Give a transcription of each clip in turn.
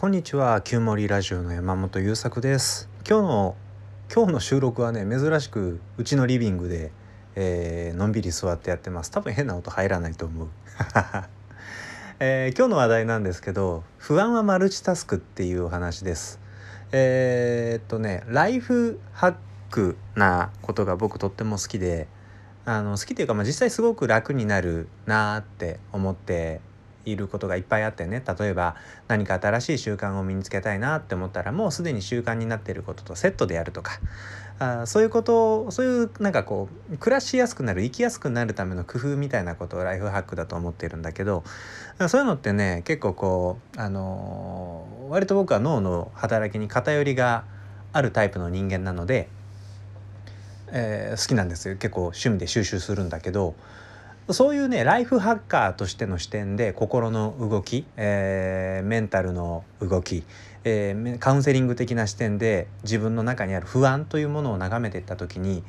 こんにちは旧森ラジオの山本優作です。今日の今日の収録はね珍しくうちのリビングで、えー、のんびり座ってやってます。多分変な音入らないと思う、えー、今日の話題なんですけど不安はマルチタスクっていうお話です。えー、っとねライフハックなことが僕とっても好きであの好きっていうか、まあ、実際すごく楽になるなって思っていることがいっぱいあってね。例えば何か新しい習慣を身につけたいなって思ったらもうすでに習慣になっていることとセットでやるとか。あそういうことそういうなんかこう暮らしやすくなる生きやすくなるための工夫みたいなことをライフハックだと思ってるんだけどそういうのってね結構こうあのー、割と僕は脳の働きに偏りがあるタイプの人間なので、えー、好きなんですよ。結構趣味で収集するんだけどそういうねライフハッカーとしての視点で心の動き、えー、メンタルの動き、えー、カウンセリング的な視点で自分の中にある不安というものを眺めていった時に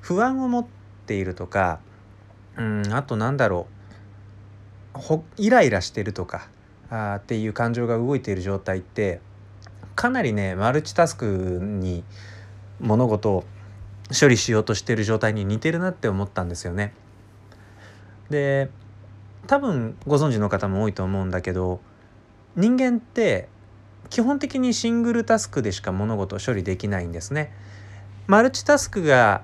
不安を持っているとかうんあとなんだろうほイライラしてるとかあっていう感情が動いている状態ってかなりねマルチタスクに物事を処理しようとしている状態に似てるなって思ったんですよね。で多分ご存知の方も多いと思うんだけど人間って基本的にシングルタスクでしか物事を処理できないんですね。マルチタスクが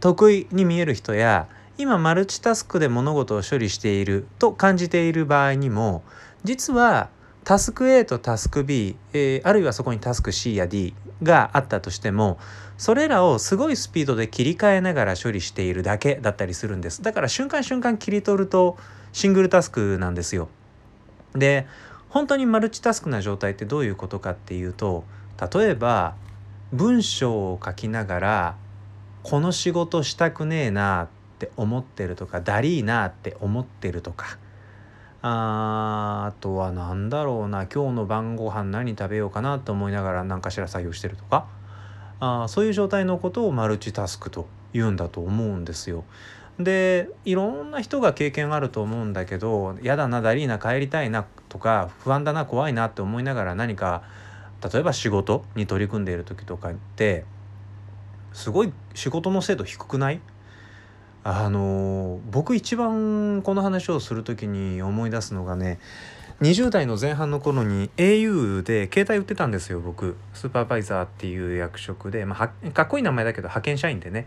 得意に見える人や今マルチタスクで物事を処理していると感じている場合にも実はタスク A とタスク B、えー、あるいはそこにタスク C や D があったとしてもそれらをすごいスピードで切り替えながら処理しているだけだったりするんです。だから瞬間瞬間切り取るとシングルタスクなんですよ。で本当にマルチタスクな状態ってどういうことかっていうと例えば文章を書きながらこの仕事したくねえなって思ってるとかだりーなって思ってるとかああとは何だろうな。今日の晩ご飯何食べようかなと思いながら何かしら作業してるとか。あそういう状態のことをマルチタスクと言うんだと思うんですよ。でいろんな人が経験あると思うんだけど嫌だなダリーな帰りたいなとか不安だな怖いなって思いながら何か例えば仕事に取り組んでいる時とかってすごい仕事の精度低くない？あの僕一番この話をする時に思い出すのがね20代の前半の頃に au で携帯売ってたんですよ僕。スーパーバイザーっていう役職で、まあ、かっこいい名前だけど派遣社員でね。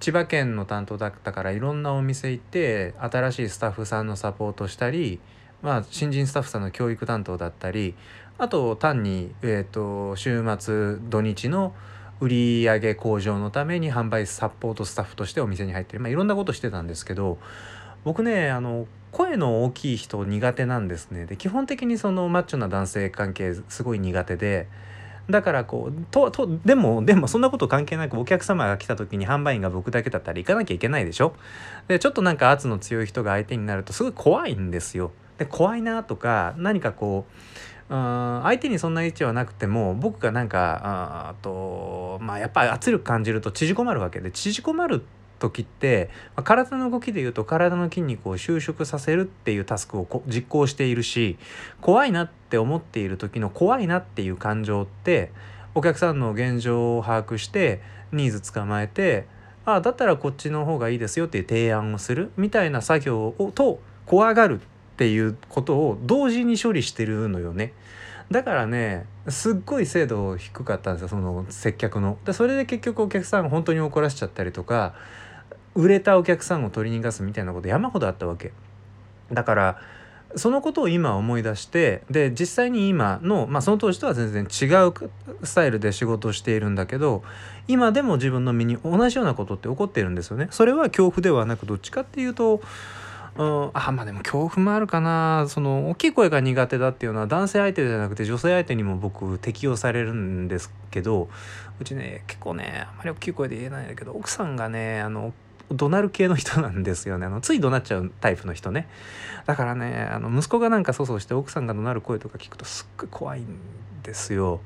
千葉県の担当だったからいろんなお店行って新しいスタッフさんのサポートしたり、まあ、新人スタッフさんの教育担当だったりあと単に、えーと、週末土日の売上向上のために販売サポートスタッフとしてお店に入ってる、まあ、いろんなことしてたんですけど僕ねあの声の大きい人苦手なんですね。で基本的にそのマッチョな男性関係すごい苦手でだからこうととでもでもそんなこと関係なくお客様が来た時に販売員が僕だけだったら行かなきゃいけないでしょ？でちょっとなんか圧の強い人が相手になるとすごい怖いんですよ。で怖いなとか何かこう相手にそんな位置はなくても僕がなんかあとまあやっぱり圧力感じると縮こまるわけで縮こまる時って、まあ、体の動きでいうと体の筋肉を収縮させるっていうタスクを実行しているし怖いなって思っている時の怖いなっていう感情ってお客さんの現状を把握してニーズ捕まえてああだったらこっちの方がいいですよっていう提案をするみたいな作業をと怖がるっていうことを同時に処理してるのよね。だからねすっごい精度低かったんですよその接客の。でそれで結局お客さん本当に怒らせちゃったりとか売れたお客さんを取り逃がすみたいなこと山ほどあったわけだからそのことを今思い出してで実際に今の、まあ、その当時とは全然違うスタイルで仕事をしているんだけど今でも自分の身に同じようなことって起こってるんですよね。それは恐怖ではなくどっちかっていうとうん、あまあでも恐怖もあるかな。その大きい声が苦手だっていうのは男性相手じゃなくて女性相手にも僕適用されるんですけどうちね結構ねあまり大きい声で言えないんだけど奥さんがねあの怒鳴る系の人なんですよね。あのつい怒鳴っちゃうタイプの人ね。だからねあの息子がなんか粗相して奥さんが怒鳴る声とか聞くとすっごい怖いんですよ。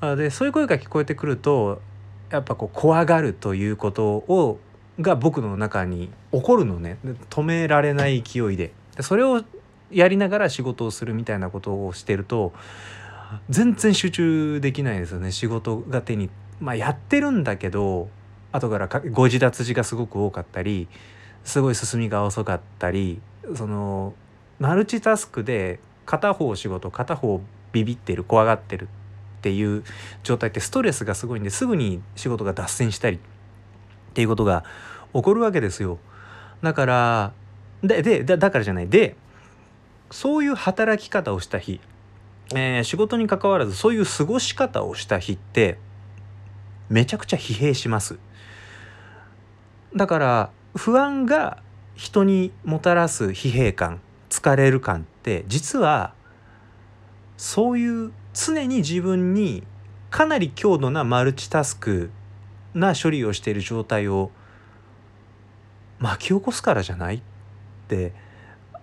でそういう声が聞こえてくるとやっぱこう怖がるということをが僕の中に起こるのね。止められない勢いで。それをやりながら仕事をするみたいなことをしてると全然集中できないですよね。仕事が手に。まあやってるんだけど後から誤字脱字がすごく多かったりすごい進みが遅かったりそのマルチタスクで片方仕事片方ビビってる怖がってるっていう状態ってストレスがすごいんですぐに仕事が脱線したりっていうことが起こるわけですよ。だからででだからじゃないでそういう働き方をした日、えー、仕事に関わらずそういう過ごし方をした日ってめちゃくちゃ疲弊します。だから不安が人にもたらす疲弊感疲れる感って実はそういう常に自分にかなり強度なマルチタスクな処理をしている状態を巻き起こすからじゃないって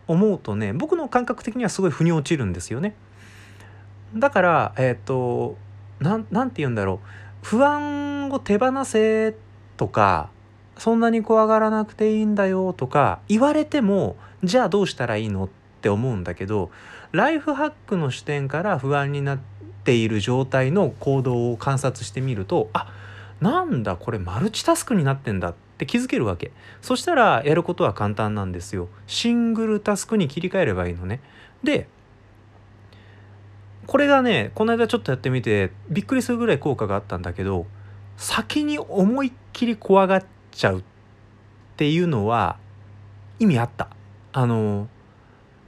思うとね僕の感覚的にはすごい腑に落ちるんですよね。だからえっ、ー、となんなんて言うんだろう不安を手放せとかそんなに怖がらなくていいんだよとか言われてもじゃあどうしたらいいのって思うんだけどライフハックの視点から不安になっている状態の行動を観察してみるとあっなんだこれマルチタスクになってんだって気づけるわけ。そしたらやることは簡単なんですよ。シングルタスクに切り替えればいいのね。でこれがねこの間ちょっとやってみてびっくりするぐらい効果があったんだけど先に思いっきり怖がっちゃうっていうのは意味あった。あの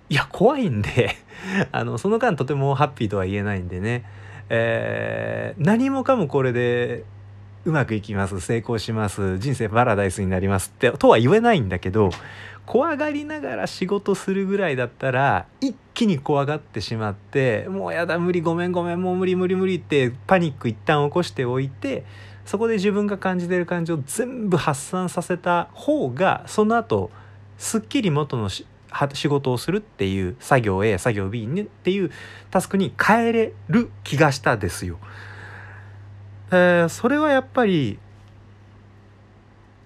いや怖いんで あのその間とてもハッピーとは言えないんでね、えー、何もかもこれでうまくいきます成功します人生パラダイスになりますってとは言えないんだけど怖がりながら仕事するぐらいだったら一気に怖がってしまってもうやだ無理ごめんごめんもう無理無理無理ってパニック一旦起こしておいてそこで自分が感じてる感情を全部発散させた方がその後すっきり元の仕事をするっていう作業 A 作業 B っていうタスクに変えれる気がしたですよ。えー、それはやっぱり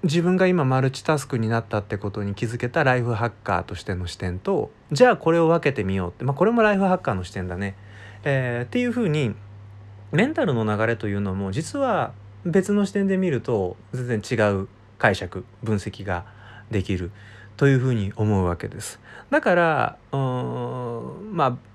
自分が今マルチタスクになったってことに気づけたライフハッカーとしての視点とじゃあこれを分けてみようって、まあ、これもライフハッカーの視点だね。えー、っていうふうにメンタルの流れというのも実は別の視点で見ると全然違う解釈分析ができるというふうに思うわけです。だからうんまあ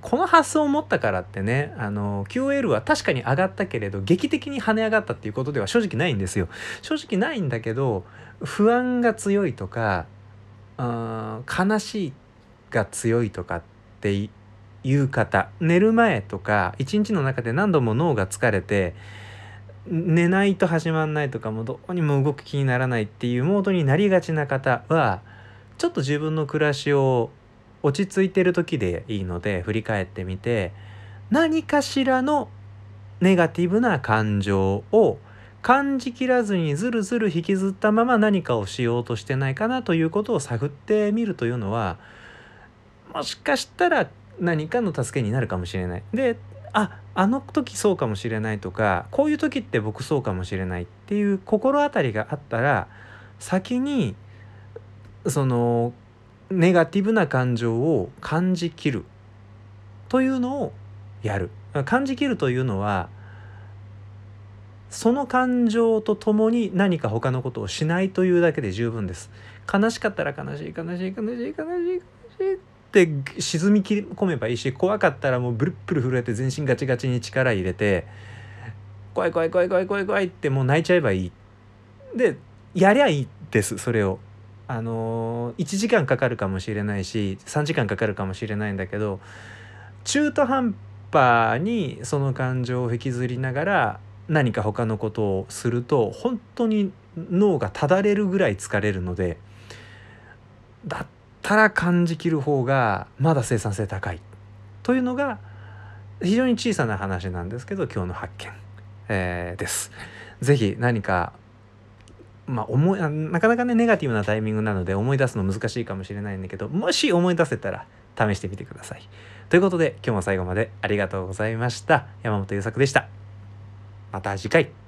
この発想を持ったからってねあの QL は確かに上がったけれど劇的に跳ね上がったっていうことでは正直ないんですよ。正直ないんだけど不安が強いとか悲しいが強いとかっていう方寝る前とか一日の中で何度も脳が疲れて寝ないと始まんないとかもどうにも動く気にならないっていうモードになりがちな方はちょっと自分の暮らしを落ち着いてる時でいいので振り返ってみて何かしらのネガティブな感情を感じきらずにずるずる引きずったまま何かをしようとしてないかなということを探ってみるというのはもしかしたら何かの助けになるかもしれない。でああの時そうかもしれないとかこういう時って僕そうかもしれないっていう心当たりがあったら先にそのネガティブな感情を感じきるというのをやる。感じきるというのはその感情とともに何か他のことをしないというだけで十分です。悲しかったら悲しい悲しい悲しい悲しい悲しいって沈み込めばいいし怖かったらもうブルッブル震えて全身ガチガチに力入れて怖い怖い怖い怖い怖い怖いってもう泣いちゃえばいい。でやりゃいいですそれを。あのー、1時間かかるかもしれないし3時間かかるかもしれないんだけど中途半端にその感情を引きずりながら何か他のことをすると本当に脳がただれるぐらい疲れるのでだったら感じきる方がまだ生産性高いというのが非常に小さな話なんですけど今日の発見、えー、です。ぜひ何かまあ思いなかなかねネガティブなタイミングなので思い出すの難しいかもしれないんだけどもし思い出せたら試してみてください。ということで今日も最後までありがとうございました。山本優作でした。また次回。